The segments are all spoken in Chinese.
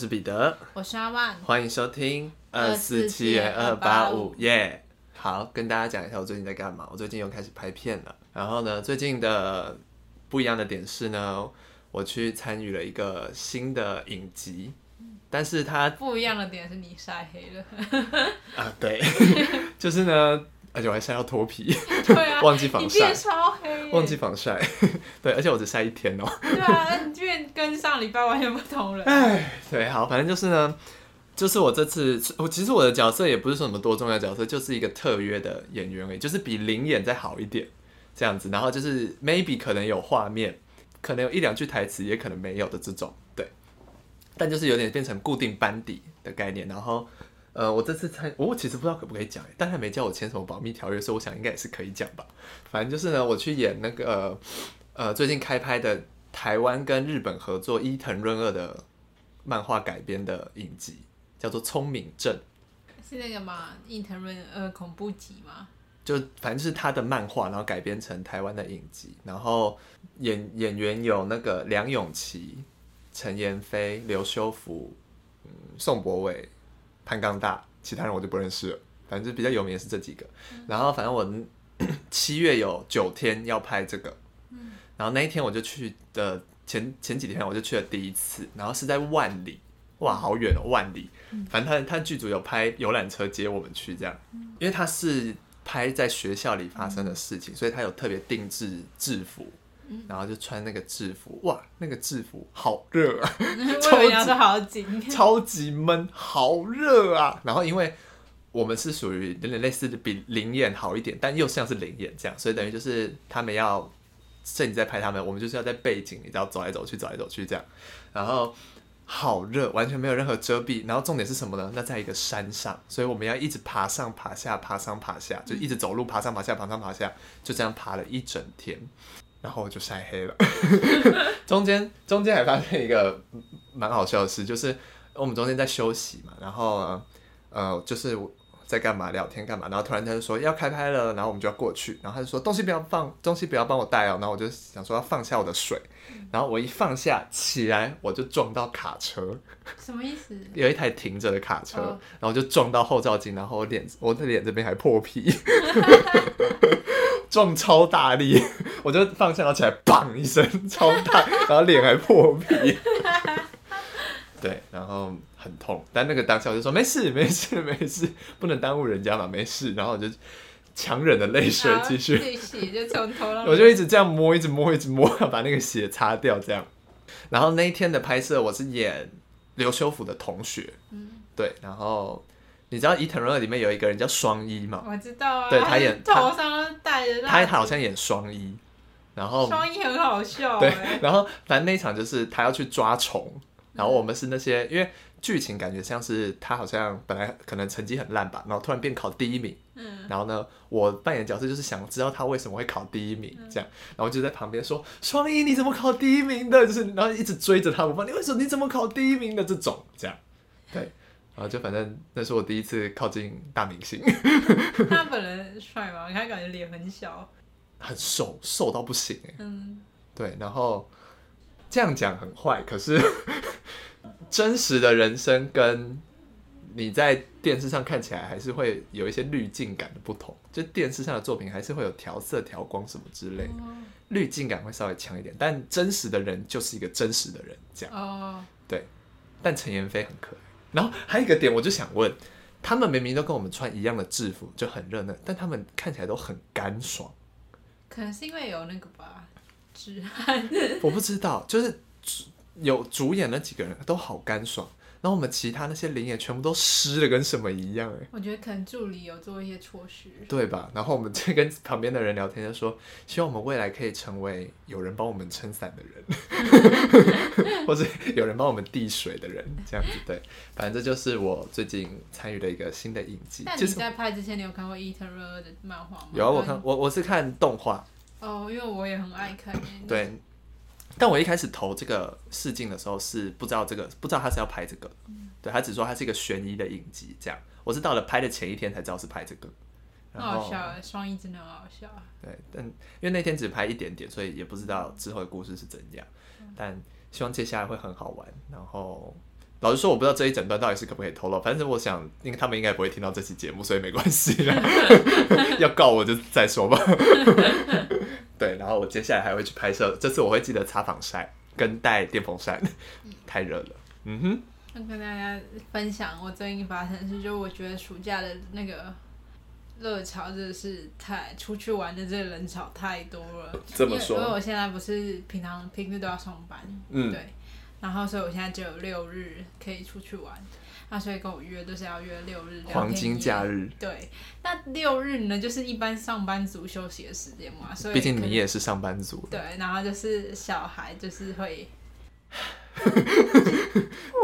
是彼得，我是阿万，欢迎收听二四七二八五耶。好，跟大家讲一下我最近在干嘛。我最近又开始拍片了。然后呢，最近的不一样的点是呢，我去参与了一个新的影集，但是它不一样的点是你晒黑了。啊，对，就是呢，而且我还晒到脱皮，对啊，忘记防晒超黑，忘记防晒，对，而且我只晒一天哦。对啊，你变跟上礼拜完全不同了。哎，对，好，反正就是呢，就是我这次，我其实我的角色也不是什么多重要角色，就是一个特约的演员而已，就是比零演再好一点这样子，然后就是 maybe 可能有画面，可能有一两句台词，也可能没有的这种，对，但就是有点变成固定班底的概念，然后。呃，我这次参，我其实不知道可不可以讲，但他没叫我签什么保密条约，所以我想应该也是可以讲吧。反正就是呢，我去演那个呃最近开拍的台湾跟日本合作伊藤润二的漫画改编的影集，叫做《聪明症》，是那个吗？伊藤润二恐怖集吗？就反正就是他的漫画，然后改编成台湾的影集，然后演演员有那个梁咏琪、陈妍霏、刘修福、嗯宋博伟。潘刚大，其他人我就不认识了。反正比较有名的是这几个。然后反正我 七月有九天要拍这个，然后那一天我就去的前前几天我就去了第一次，然后是在万里，哇，好远哦，万里。反正他他剧组有拍游览车接我们去这样，因为他是拍在学校里发生的事情，所以他有特别定制制服。然后就穿那个制服，哇，那个制服好热啊！超级好紧，超级闷，好热啊！然后因为我们是属于有点类似的比灵眼好一点，但又像是灵眼这样，所以等于就是他们要摄影在拍他们，我们就是要在背景，你知道走来走去，走来走去这样。然后好热，完全没有任何遮蔽。然后重点是什么呢？那在一个山上，所以我们要一直爬上爬下，爬上爬下，就一直走路，爬上爬下，爬上爬下，就这样爬了一整天。然后我就晒黑了，中间中间还发现一个蛮好笑的事，就是我们中间在休息嘛，然后呃就是在干嘛聊天干嘛，然后突然他就说要开拍了，然后我们就要过去，然后他就说东西不要放，东西不要帮我带哦，然后我就想说要放下我的水，然后我一放下起来我就撞到卡车，什么意思？有一台停着的卡车，然后就撞到后照镜，然后我脸我的脸这边还破皮。撞超大力，我就放下，然后起来，砰一声，超大，然后脸还破皮。对，然后很痛，但那个当下我就说没事，没事，没事，不能耽误人家嘛，没事。然后我就强忍的泪水继续，血就从头我就一直这样摸，一直摸，一直摸，要把那个血擦掉，这样。然后那一天的拍摄，我是演刘修福的同学，嗯，对，然后。你知道《伊藤润二》里面有一个人叫双一嘛？我知道啊。对他演头上戴着他好像演双一，然后双一很好笑。对，然后反正那一场就是他要去抓虫，然后我们是那些，因为剧情感觉像是他好像本来可能成绩很烂吧，然后突然变考第一名。嗯。然后呢，我扮演角色就是想知道他为什么会考第一名，这样，然后就在旁边说：“双一你怎么考第一名的？”就是然后一直追着他不放，你为什么你怎么考第一名的这种这样，对。然后就反正那是我第一次靠近大明星。他本人帅吗？他感觉脸很小，很瘦，瘦到不行嗯，对。然后这样讲很坏，可是 真实的人生跟你在电视上看起来还是会有一些滤镜感的不同。就电视上的作品还是会有调色、调光什么之类，滤镜感会稍微强一点。但真实的人就是一个真实的人，这样。哦，对。但陈妍霏很可爱。然后还有一个点，我就想问，他们明明都跟我们穿一样的制服，就很热闹，但他们看起来都很干爽。可能是因为有那个吧，止汗。我不知道，就是有主演那几个人都好干爽。然后我们其他那些灵也全部都湿的跟什么一样哎！我觉得可能助理有做一些措施，对吧？然后我们就跟旁边的人聊天，就说希望我们未来可以成为有人帮我们撑伞的人，或者有人帮我们递水的人，这样子对。反正这就是我最近参与的一个新的影集。但你在拍之前，你有看过伊藤润二的漫画吗？有啊，我看我我是看动画哦，因为我也很爱看。对。但我一开始投这个试镜的时候是不知道这个，不知道他是要拍这个，对他只说他是一个悬疑的影集，这样。我是到了拍的前一天才知道是拍这个。很好笑，双一真的很好笑。对，但因为那天只拍一点点，所以也不知道之后的故事是怎样。但希望接下来会很好玩。然后老实说，我不知道这一整段到底是可不可以透露，反正我想，因为他们应该不会听到这期节目，所以没关系啦。要告我就再说吧。对，然后我接下来还会去拍摄，这次我会记得擦防晒跟带电风扇，太热了。嗯哼，要跟大家分享我最近发生的事，就我觉得暑假的那个热潮真的是太出去玩的这个人潮太多了。这么因为因为，我现在不是平常平日都要上班，嗯，对，然后所以我现在只有六日可以出去玩，那所以跟我约都是要约六日两黄金假日，对，那六日呢，就是一般上班族休息的时间嘛，所以毕竟你也是上班族。对，然后就是小孩就是会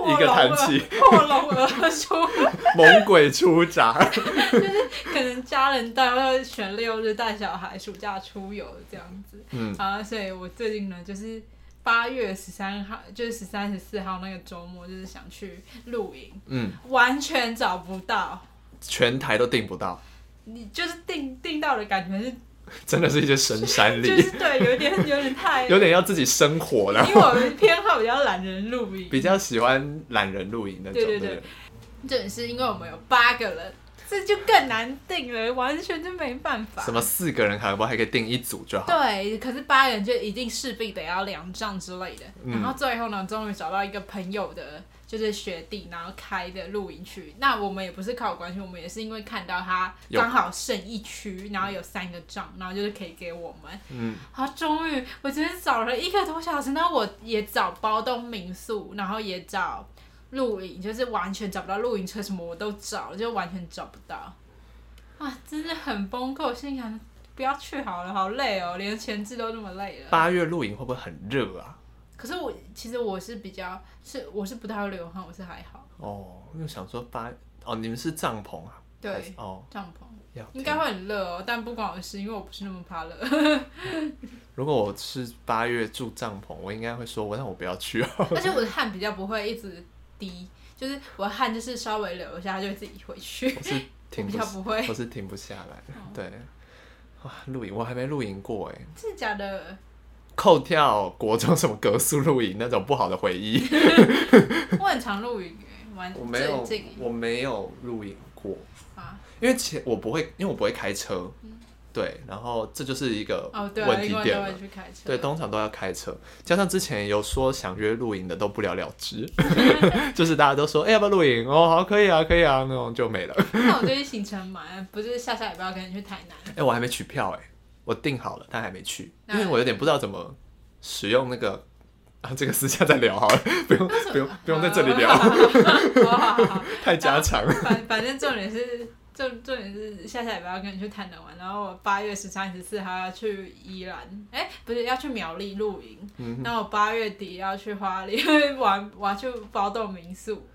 一个叹气，破笼而出，猛鬼出闸。就是可能家人带会选六日带小孩暑假出游这样子，嗯，啊，所以我最近呢就是。八月十三号，就是十三、十四号那个周末，就是想去露营，嗯，完全找不到。全台都订不到，你就是订订到的感觉是，真的是一些深山里，就是对，有点有点太，有点要自己生活了。因。为我们偏好比较懒人露营，比较喜欢懒人露营那种，对对对？这也是因为我们有八个人，这就更难定了，完全就没办法。什么四个人，卡不还可以定一组就好。对，可是八人就一定势必得要两帐之类的。嗯然后最后呢，终于找到一个朋友的，就是学弟，然后开的露营区。那我们也不是靠关系，我们也是因为看到他有刚好剩一区，然后有三个帐，然后就是可以给我们。嗯，然后终于，我今天找了一个多小时，然后我也找包栋民宿，然后也找露营，就是完全找不到露营车，什么我都找了，就完全找不到。啊，真的很崩溃，我心想不要去好了，好累哦，连前置都那么累了。八月露营会不会很热啊？可是我其实我是比较是我是不太会流汗，我是还好。哦，因为想说八哦，你们是帐篷啊？对，哦，帐篷应该会很热哦，但不关我的事，因为我不是那么怕热。如果我是八月住帐篷，我应该会说，我让我不要去哦。而且我的汗比较不会一直滴，就是我的汗就是稍微流一下，它就会自己回去。我是停不比较不会，我是停不下来。哦对，哇，露营我还没露营过哎，是假的。扣掉国中什么格宿露营那种不好的回忆 我很常露营诶，玩我没有我没有露营过，啊，因为前我不会，因为我不会开车，对，然后这就是一个问题点。对，通常都要开车，加上之前有说想约露营的都不了了之，就是大家都说哎、要不要露营哦，好可以啊可以啊那种就没了。那我最近 行程满，不是下下礼拜要跟你去台南。哎、我还没取票哎、我订好了，但还没去，那因为我有点不知道怎么使用那个啊，这个私下再聊好了，不用不用不用在这里聊，好好好好太家常了。反反正重点是重重点是下下礼拜要跟你去台南玩，然后我八月十三、十四还要去宜兰，哎、不是要去苗栗露营，嗯然后我八月底要去花莲玩，我要去包栋民宿，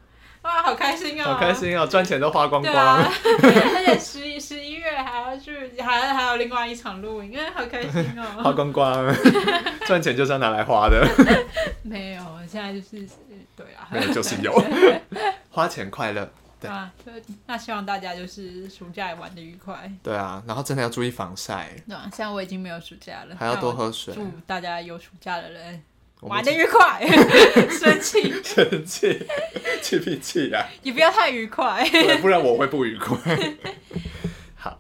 哇，好开心哦、好开心哦，赚钱都花光光。啊，而且十一十一月还要去，还还有另外一场露营，哎，好开心哦。花哦！光光，赚钱就是要拿来花的，没有，现在就是对啊，没有就是有，花钱快乐。对啊，那希望大家就是暑假也玩的愉快，对啊，然后真的要注意防晒，对啊，现在我已经没有暑假了，还要多喝水祝大家有暑假的人玩的愉快，生气生气，气脾气啊！也不要太愉快。不然我会不愉快。好，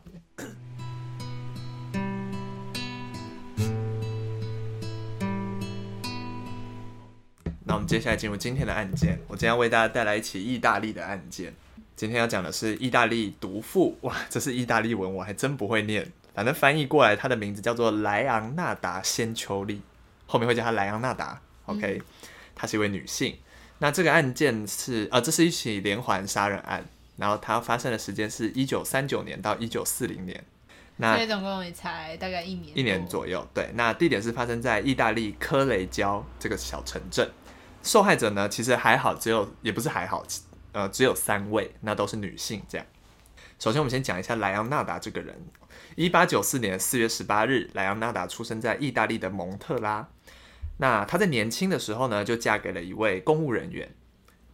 那我们接下来进入今天的案件。我今天要为大家带来一起意大利的案件。今天要讲的是意大利毒妇，哇，这是意大利文，我还真不会念。反正翻译过来，它的名字叫做莱昂纳达·仙丘利，后面会叫她莱昂纳达。OK，、她是一位女性。那这个案件是呃，这是一起连环杀人案，然后它发生的时间是一九三九年到一九四零年，那所以总共也才大概一年，一年。左右。对，那地点是发生在意大利科雷焦这个小城镇。受害者呢，其实还好，只有也不是还好，呃，只有三位，那都是女性。这样，首先我们先讲一下莱昂纳达这个人。一八九四年四月十八日，莱昂纳达出生在意大利的蒙特拉。那她在年轻的时候呢，就嫁给了一位公务人员。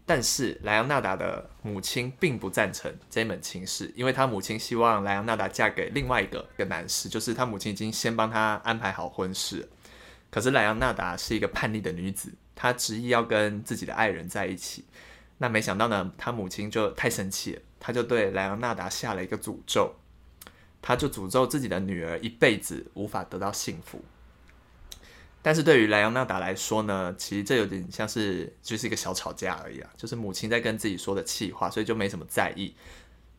但是莱昂纳达的母亲并不赞成这门亲事，因为她母亲希望莱昂纳达嫁给另外一个一个男士，就是她母亲已经先帮她安排好婚事。可是莱昂纳达是一个叛逆的女子，她执意要跟自己的爱人在一起。那没想到呢，他母亲就太生气了，他就对莱昂纳达下了一个诅咒，他就诅咒自己的女儿一辈子无法得到幸福。但是对于莱昂纳达来说呢，其实这有点像是就是一个小吵架而已啊，就是母亲在跟自己说的气话，所以就没什么在意。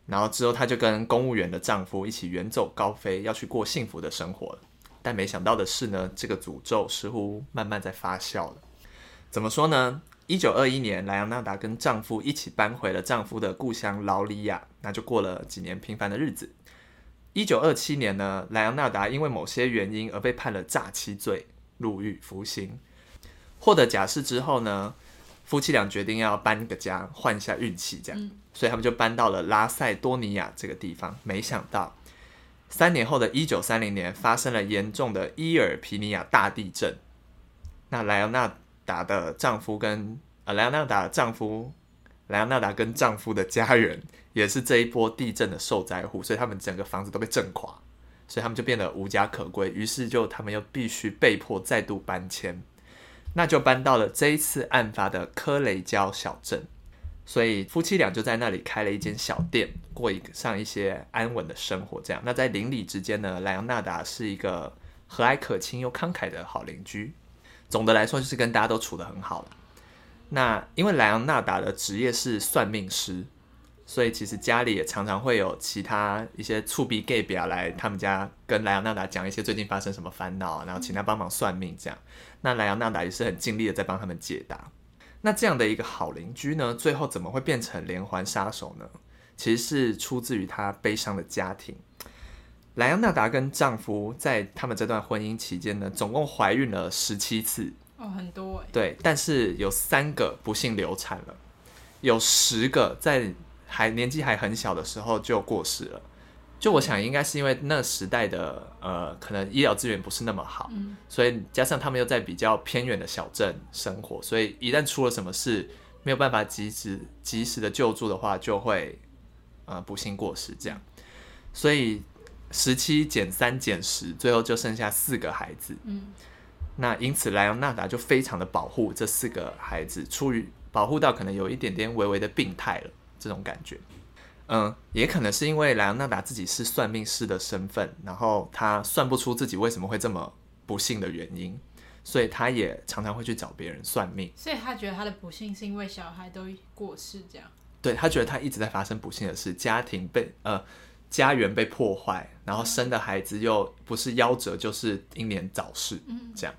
然后之后，她就跟公务员的丈夫一起远走高飞，要去过幸福的生活了。但没想到的是呢，这个诅咒似乎慢慢在发酵了。怎么说呢？一九二一年，莱昂纳达跟丈夫一起搬回了丈夫的故乡劳里亚，那就过了几年平凡的日子。一九二七年呢，莱昂纳达因为某些原因而被判了诈欺罪。入狱服刑，获得假释之后呢，夫妻俩决定要搬个家，换一下运气，这样，所以他们就搬到了拉塞多尼亚这个地方。没想到，三年后的一九三零年，发生了严重的伊尔皮尼亚大地震。那莱昂纳达的丈夫跟呃莱昂纳达丈夫，莱昂纳达跟丈夫的家人也是这一波地震的受灾户，所以他们整个房子都被震垮。所以他们就变得无家可归，于是就他们又必须被迫再度搬迁，那就搬到了这一次案发的科雷焦小镇。所以夫妻俩就在那里开了一间小店，过一个上一些安稳的生活。这样，那在邻里之间呢，莱昂纳达是一个和蔼可亲又慷慨的好邻居。总的来说，就是跟大家都处得很好了。那因为莱昂纳达的职业是算命师。所以其实家里也常常会有其他一些触鼻 gay 表来他们家跟莱昂纳达讲一些最近发生什么烦恼，然后请他帮忙算命这样。那莱昂纳达也是很尽力的在帮他们解答。那这样的一个好邻居呢，最后怎么会变成连环杀手呢？其实是出自于他悲伤的家庭。莱昂纳达跟丈夫在他们这段婚姻期间呢，总共怀孕了十七次哦，很多哎。对，但是有三个不幸流产了，有十个在。还年纪还很小的时候就过世了，就我想应该是因为那时代的呃可能医疗资源不是那么好，所以加上他们又在比较偏远的小镇生活，所以一旦出了什么事没有办法及时及时的救助的话，就会呃不幸过世这样。所以十七减三减十，最后就剩下四个孩子。嗯，那因此莱昂纳达就非常的保护这四个孩子，出于保护到可能有一点点微微的病态了。这种感觉，嗯，也可能是因为莱昂纳达自己是算命师的身份，然后他算不出自己为什么会这么不幸的原因，所以他也常常会去找别人算命。所以他觉得他的不幸是因为小孩都过世这样。对他觉得他一直在发生不幸的事，家庭被呃家园被破坏，然后生的孩子又不是夭折就是英年早逝，嗯，这样，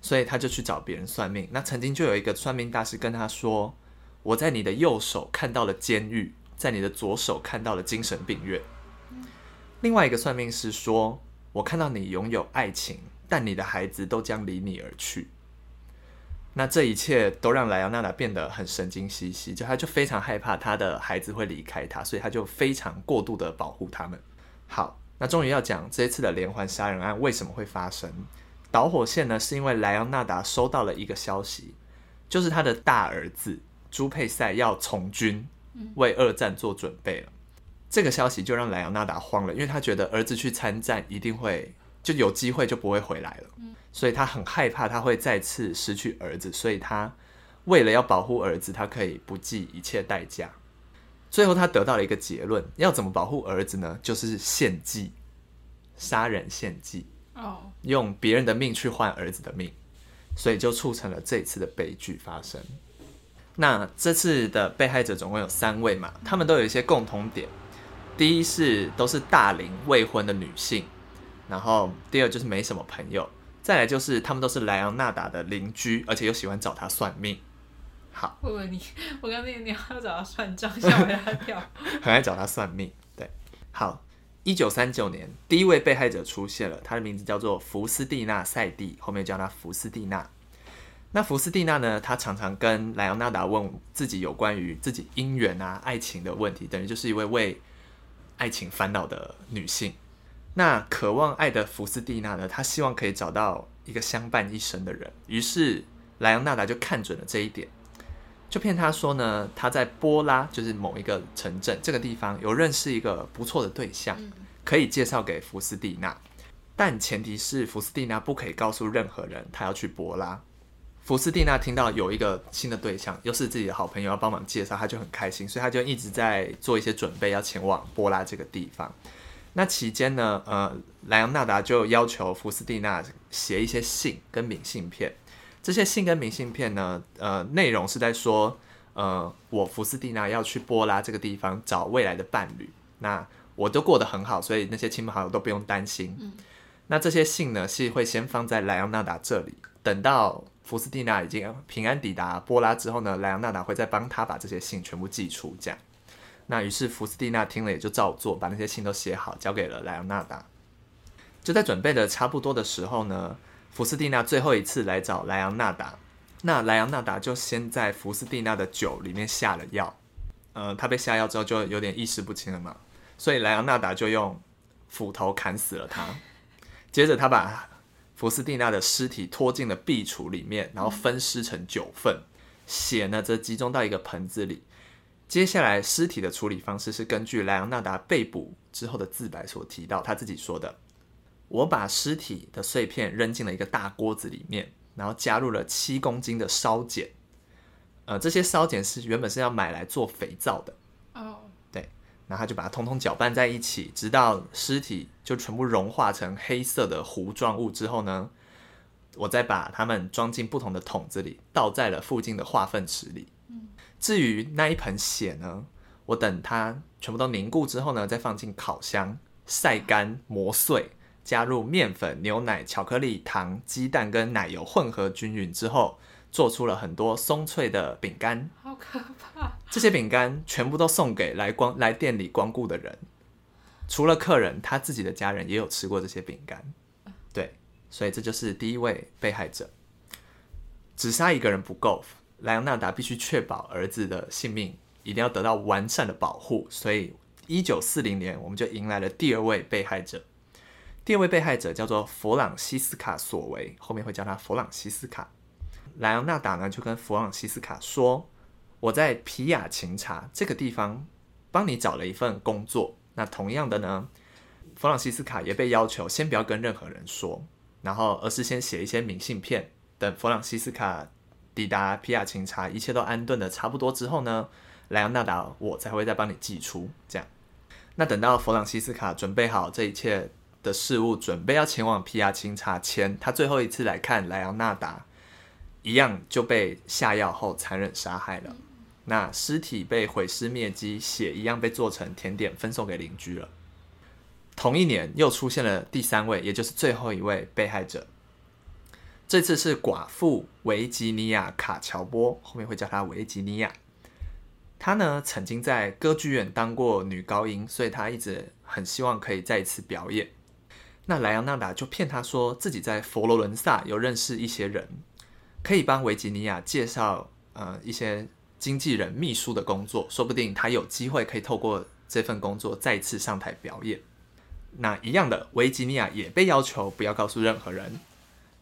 所以他就去找别人算命。那曾经就有一个算命大师跟他说。我在你的右手看到了监狱，在你的左手看到了精神病院。另外一个算命师说：“我看到你拥有爱情，但你的孩子都将离你而去。”那这一切都让莱昂纳达变得很神经兮兮，就他就非常害怕他的孩子会离开他，所以他就非常过度的保护他们。好，那终于要讲这一次的连环杀人案为什么会发生？导火线呢，是因为莱昂纳达收到了一个消息，就是他的大儿子。朱佩塞要从军，为二战做准备了。这个消息就让莱昂纳达慌了，因为他觉得儿子去参战一定会就有机会就不会回来了，所以他很害怕他会再次失去儿子，所以他为了要保护儿子，他可以不计一切代价。最后他得到了一个结论：要怎么保护儿子呢？就是献祭，杀人献祭，哦，用别人的命去换儿子的命，所以就促成了这次的悲剧发生。那这次的被害者总共有三位嘛，他们都有一些共同点。第一是都是大龄未婚的女性，然后第二就是没什么朋友，再来就是他们都是莱昂纳达的邻居，而且又喜欢找他算命。好，我问你，我刚那个你要找他算账，吓我一跳。很爱找他算命，对。好，一九三九年，第一位被害者出现了，他的名字叫做福斯蒂娜·塞蒂，后面叫他福斯蒂娜。那福斯蒂娜呢？她常常跟莱昂纳达问自己有关于自己姻缘啊、爱情的问题，等于就是一位为爱情烦恼的女性。那渴望爱的福斯蒂娜呢？她希望可以找到一个相伴一生的人。于是莱昂纳达就看准了这一点，就骗她说呢，他在波拉，就是某一个城镇这个地方有认识一个不错的对象，可以介绍给福斯蒂娜，但前提是福斯蒂娜不可以告诉任何人她要去波拉。福斯蒂娜听到有一个新的对象，又是自己的好朋友要帮忙介绍，他就很开心，所以他就一直在做一些准备，要前往波拉这个地方。那期间呢，呃，莱昂纳达就要求福斯蒂娜写一些信跟明信片。这些信跟明信片呢，呃，内容是在说，呃，我福斯蒂娜要去波拉这个地方找未来的伴侣。那我都过得很好，所以那些亲朋好友都不用担心。那这些信呢，是会先放在莱昂纳达这里，等到福斯蒂娜已经平安抵达波拉之后呢，莱昂纳达会再帮他把这些信全部寄出，这样。那于是福斯蒂娜听了也就照做，把那些信都写好，交给了莱昂纳达。就在准备的差不多的时候呢，福斯蒂娜最后一次来找莱昂纳达，那莱昂纳达就先在福斯蒂娜的酒里面下了药，呃，他被下药之后就有点意识不清了嘛，所以莱昂纳达就用斧头砍死了他。接着他把福斯蒂娜的尸体拖进了壁橱里面，然后分尸成九份，血呢则集中到一个盆子里。接下来，尸体的处理方式是根据莱昂纳达被捕之后的自白所提到，他自己说的：“我把尸体的碎片扔进了一个大锅子里面，然后加入了七公斤的烧碱。呃，这些烧碱是原本是要买来做肥皂的。哦，对，然后他就把它通通搅拌在一起，直到尸体就全部融化成黑色的糊状物之后呢，我再把它们装进不同的桶子里，倒在了附近的化粪池里。”至于那一盆血呢，我等它全部都凝固之后呢，再放进烤箱晒干磨碎，加入面粉、牛奶、巧克力、糖、鸡蛋跟奶油混合均匀之后，做出了很多松脆的饼干。好可怕！这些饼干全部都送给来光来店里光顾的人，除了客人，他自己的家人也有吃过这些饼干。对，所以这就是第一位被害者。只杀一个人不够。莱昂纳达必须确保儿子的性命一定要得到完善的保护，所以一九四零年我们就迎来了第二位被害者。第二位被害者叫做弗朗西斯卡索维，后面会叫他弗朗西斯卡。莱昂纳达呢就跟弗朗西斯卡说：“我在皮亚琴察这个地方帮你找了一份工作。那同样的呢，弗朗西斯卡也被要求先不要跟任何人说，然后而是先写一些明信片，等弗朗西斯卡。”抵达皮亚琴察，一切都安顿的差不多之后呢，莱昂纳达我才会再帮你寄出。这样，那等到弗朗西斯卡准备好这一切的事物，准备要前往皮亚琴察前，他最后一次来看莱昂纳达，一样就被下药后残忍杀害了。那尸体被毁尸灭迹，血一样被做成甜点分送给邻居了。同一年又出现了第三位，也就是最后一位被害者。这次是寡妇维吉尼亚卡乔波，后面会叫她维吉尼亚。她呢曾经在歌剧院当过女高音，所以她一直很希望可以再一次表演。那莱昂纳达就骗她说自己在佛罗伦萨有认识一些人，可以帮维吉尼亚介绍呃一些经纪人、秘书的工作，说不定她有机会可以透过这份工作再次上台表演。那一样的，维吉尼亚也被要求不要告诉任何人。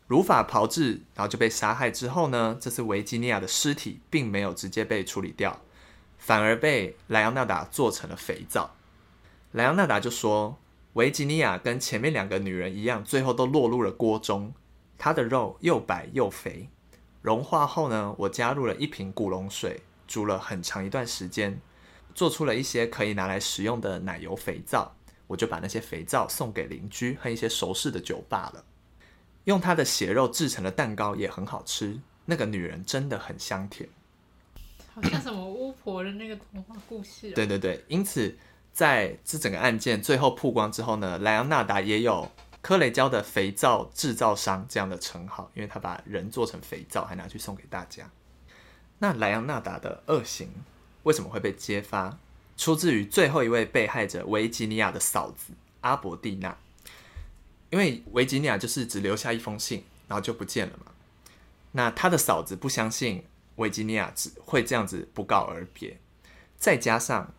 如法炮制，然后就被杀害之后呢？这次维吉尼亚的尸体并没有直接被处理掉，反而被莱昂纳达做成了肥皂。莱昂纳达就说：“维吉尼亚跟前面两个女人一样，最后都落入了锅中。她的肉又白又肥，融化后呢，我加入了一瓶古龙水，煮了很长一段时间，做出了一些可以拿来食用的奶油肥皂。我就把那些肥皂送给邻居和一些熟识的酒吧了。”用她的血肉制成的蛋糕也很好吃。那个女人真的很香甜，好像什么巫婆的那个童话故事。对对对，因此在这整个案件最后曝光之后呢，莱昂纳达也有科雷胶的肥皂制造商这样的称号，因为他把人做成肥皂，还拿去送给大家。那莱昂纳达的恶行为什么会被揭发？出自于最后一位被害者维吉尼亚的嫂子阿伯蒂娜。因为维吉尼亚就是只留下一封信，然后就不见了嘛。那他的嫂子不相信维吉尼亚只会这样子不告而别，再加上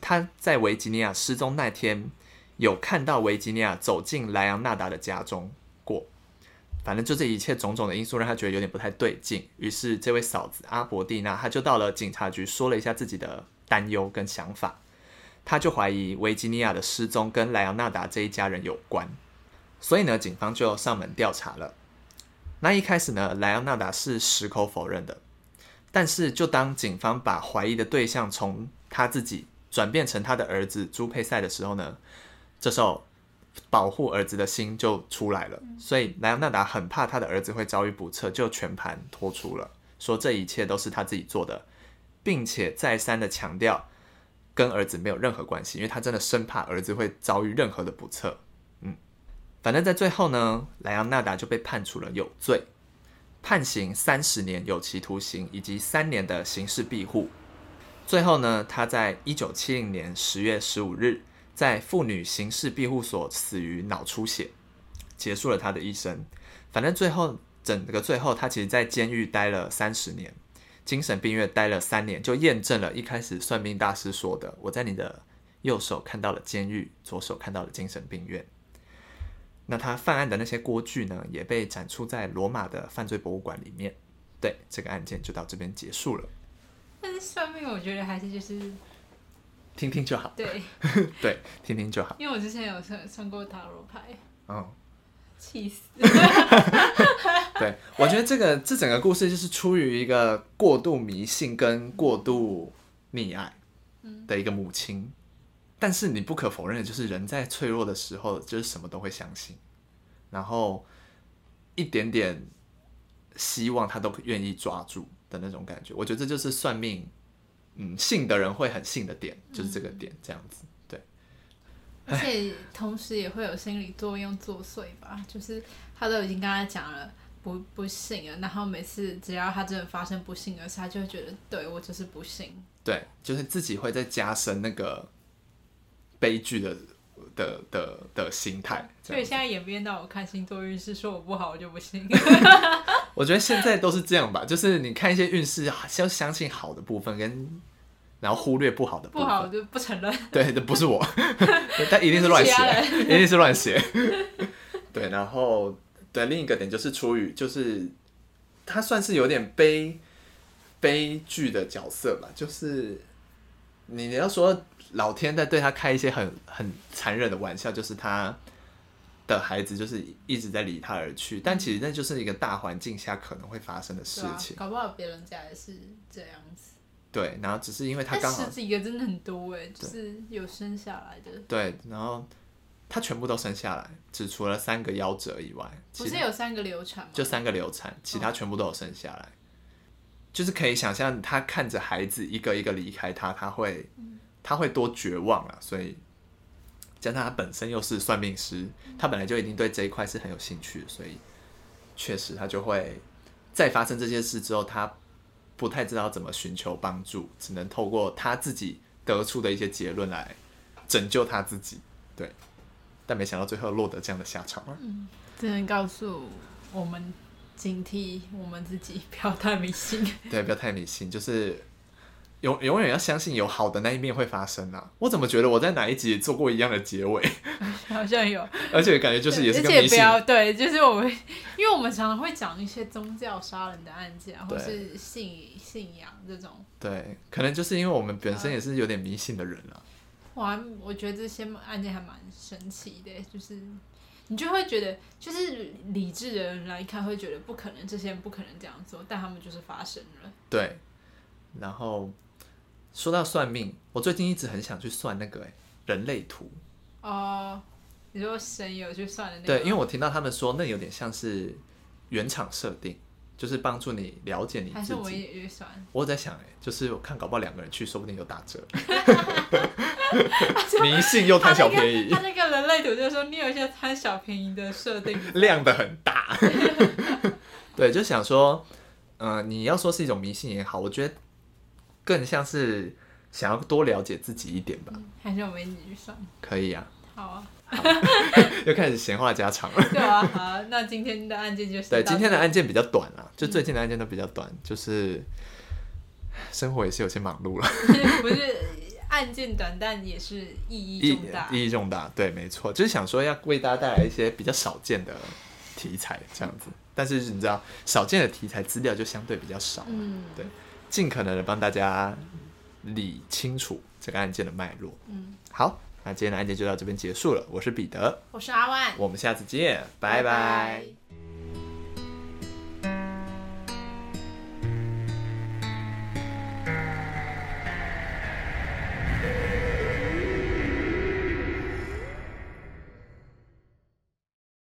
他在维吉尼亚失踪那天有看到维吉尼亚走进莱昂纳达的家中过，反正就这一切种种的因素让他觉得有点不太对劲。于是这位嫂子阿伯蒂娜，他就到了警察局说了一下自己的担忧跟想法，他就怀疑维吉尼亚的失踪跟莱昂纳达这一家人有关。所以呢，警方就上门调查了。那一开始呢，莱昂纳达是矢口否认的，但是就当警方把怀疑的对象从他自己转变成他的儿子朱佩塞的时候呢，这时候保护儿子的心就出来了，所以莱昂纳达很怕他的儿子会遭遇不测，就全盘托出了，说这一切都是他自己做的，并且再三的强调跟儿子没有任何关系，因为他真的生怕儿子会遭遇任何的不测。反正在最后呢，莱昂纳达就被判处了有罪，判刑三十年有期徒刑以及三年的刑事庇护。最后呢，他在一九七零年十月十五日。在妇女刑事庇护所死于脑出血，结束了他的一生。反正最后整个最后，他其实在监狱待了三十年，精神病院待了三年，就验证了一开始算命大师说的：我在你的右手看到了监狱，左手看到了精神病院。那他犯案的那些锅具呢，也被展出在罗马的犯罪博物馆里面。对，这个案件就到这边结束了。但是算命，我觉得还是就是。听听就好，对 对，听听就好。因为我之前有算算过塔罗牌，嗯，气死。对，我觉得这个这整个故事就是出于一个过度迷信跟过度溺爱的一个母亲，但是你不可否认的就是人在脆弱的时候，就是什么都会相信，然后一点点希望他都愿意抓住的那种感觉。我觉得这就是算命。嗯，信的人会很信的点就是这个点，这样子，对。而且同时也会有心理作用作祟吧，就是他都已经跟他讲了不不信了，然后每次只要他真的发生不幸的事，他就会觉得对我就是不信。对，就是自己会再加深那个悲剧的的的的心态。所以现在演变到我看星座运势，说我不好我就不信。我觉得现在都是这样吧，就是你看一些运势，要相信好的部分，跟然后忽略不好的部分。不好就不承认。对，这不是我，但一定是乱写，一定是乱写。对，然后对另一个点就是出于，就是他算是有点悲悲剧的角色吧，就是你要说老天在对他开一些很很残忍的玩笑，就是他。的孩子就是一直在离他而去，但其实那就是一个大环境下可能会发生的事情。搞不好别人家也是这样子。对，然后只是因为他刚好十几个真的很多哎，就是有生下来的。对，然后他全部都生下来，只除了三个夭折以外，不是有三个流产吗？就三个流产，其他全部都有生下来。就是可以想象他看着孩子一个一个离开他，他会他会多绝望啊！所以。加上他本身又是算命师，他本来就已经对这一块是很有兴趣，所以确实他就会在发生这件事之后，他不太知道怎么寻求帮助，只能透过他自己得出的一些结论来拯救他自己。对，但没想到最后落得这样的下场了。嗯，只能告诉我们警惕我们自己，不要太迷信。对，不要太迷信，就是。永永远要相信有好的那一面会发生啊！我怎么觉得我在哪一集做过一样的结尾？好像有，而且感觉就是也是跟迷信。对，就是我们，因为我们常常会讲一些宗教杀人的案件，或是信信仰这种。对，可能就是因为我们本身也是有点迷信的人啊。我我觉得这些案件还蛮神奇的，就是你就会觉得，就是理智的人来看会觉得不可能，这些人不可能这样做，但他们就是发生了。对，然后。说到算命，我最近一直很想去算那个哎人类图。哦，你说神有去算的那个？对，因为我听到他们说那有点像是原厂设定，就是帮助你了解你自己。还是我也去算？我在想哎，就是我看搞不好两个人去，说不定有打折。迷信又贪小便宜。他那个人类图就是说你有一些贪小便宜的设定，亮的很大。对，就想说，嗯，你要说是一种迷信也好，我觉得。更像是想要多了解自己一点吧，还是我们一起去算？可以啊，好啊，又开始闲话家常了。对啊，好，那今天的案件就是对今天的案件比较短啊，就最近的案件都比较短，就是生活也是有些忙碌了。不是案件短，但也是意义重大，意义重大。对，没错，就是想说要为大家带来一些比较少见的题材，这样子。但是你知道，少见的题材资料就相对比较少，嗯，对。尽可能的帮大家理清楚这个案件的脉络。嗯，好，那今天的案件就到这边结束了。我是彼得，我是阿万，我们下次见，拜拜。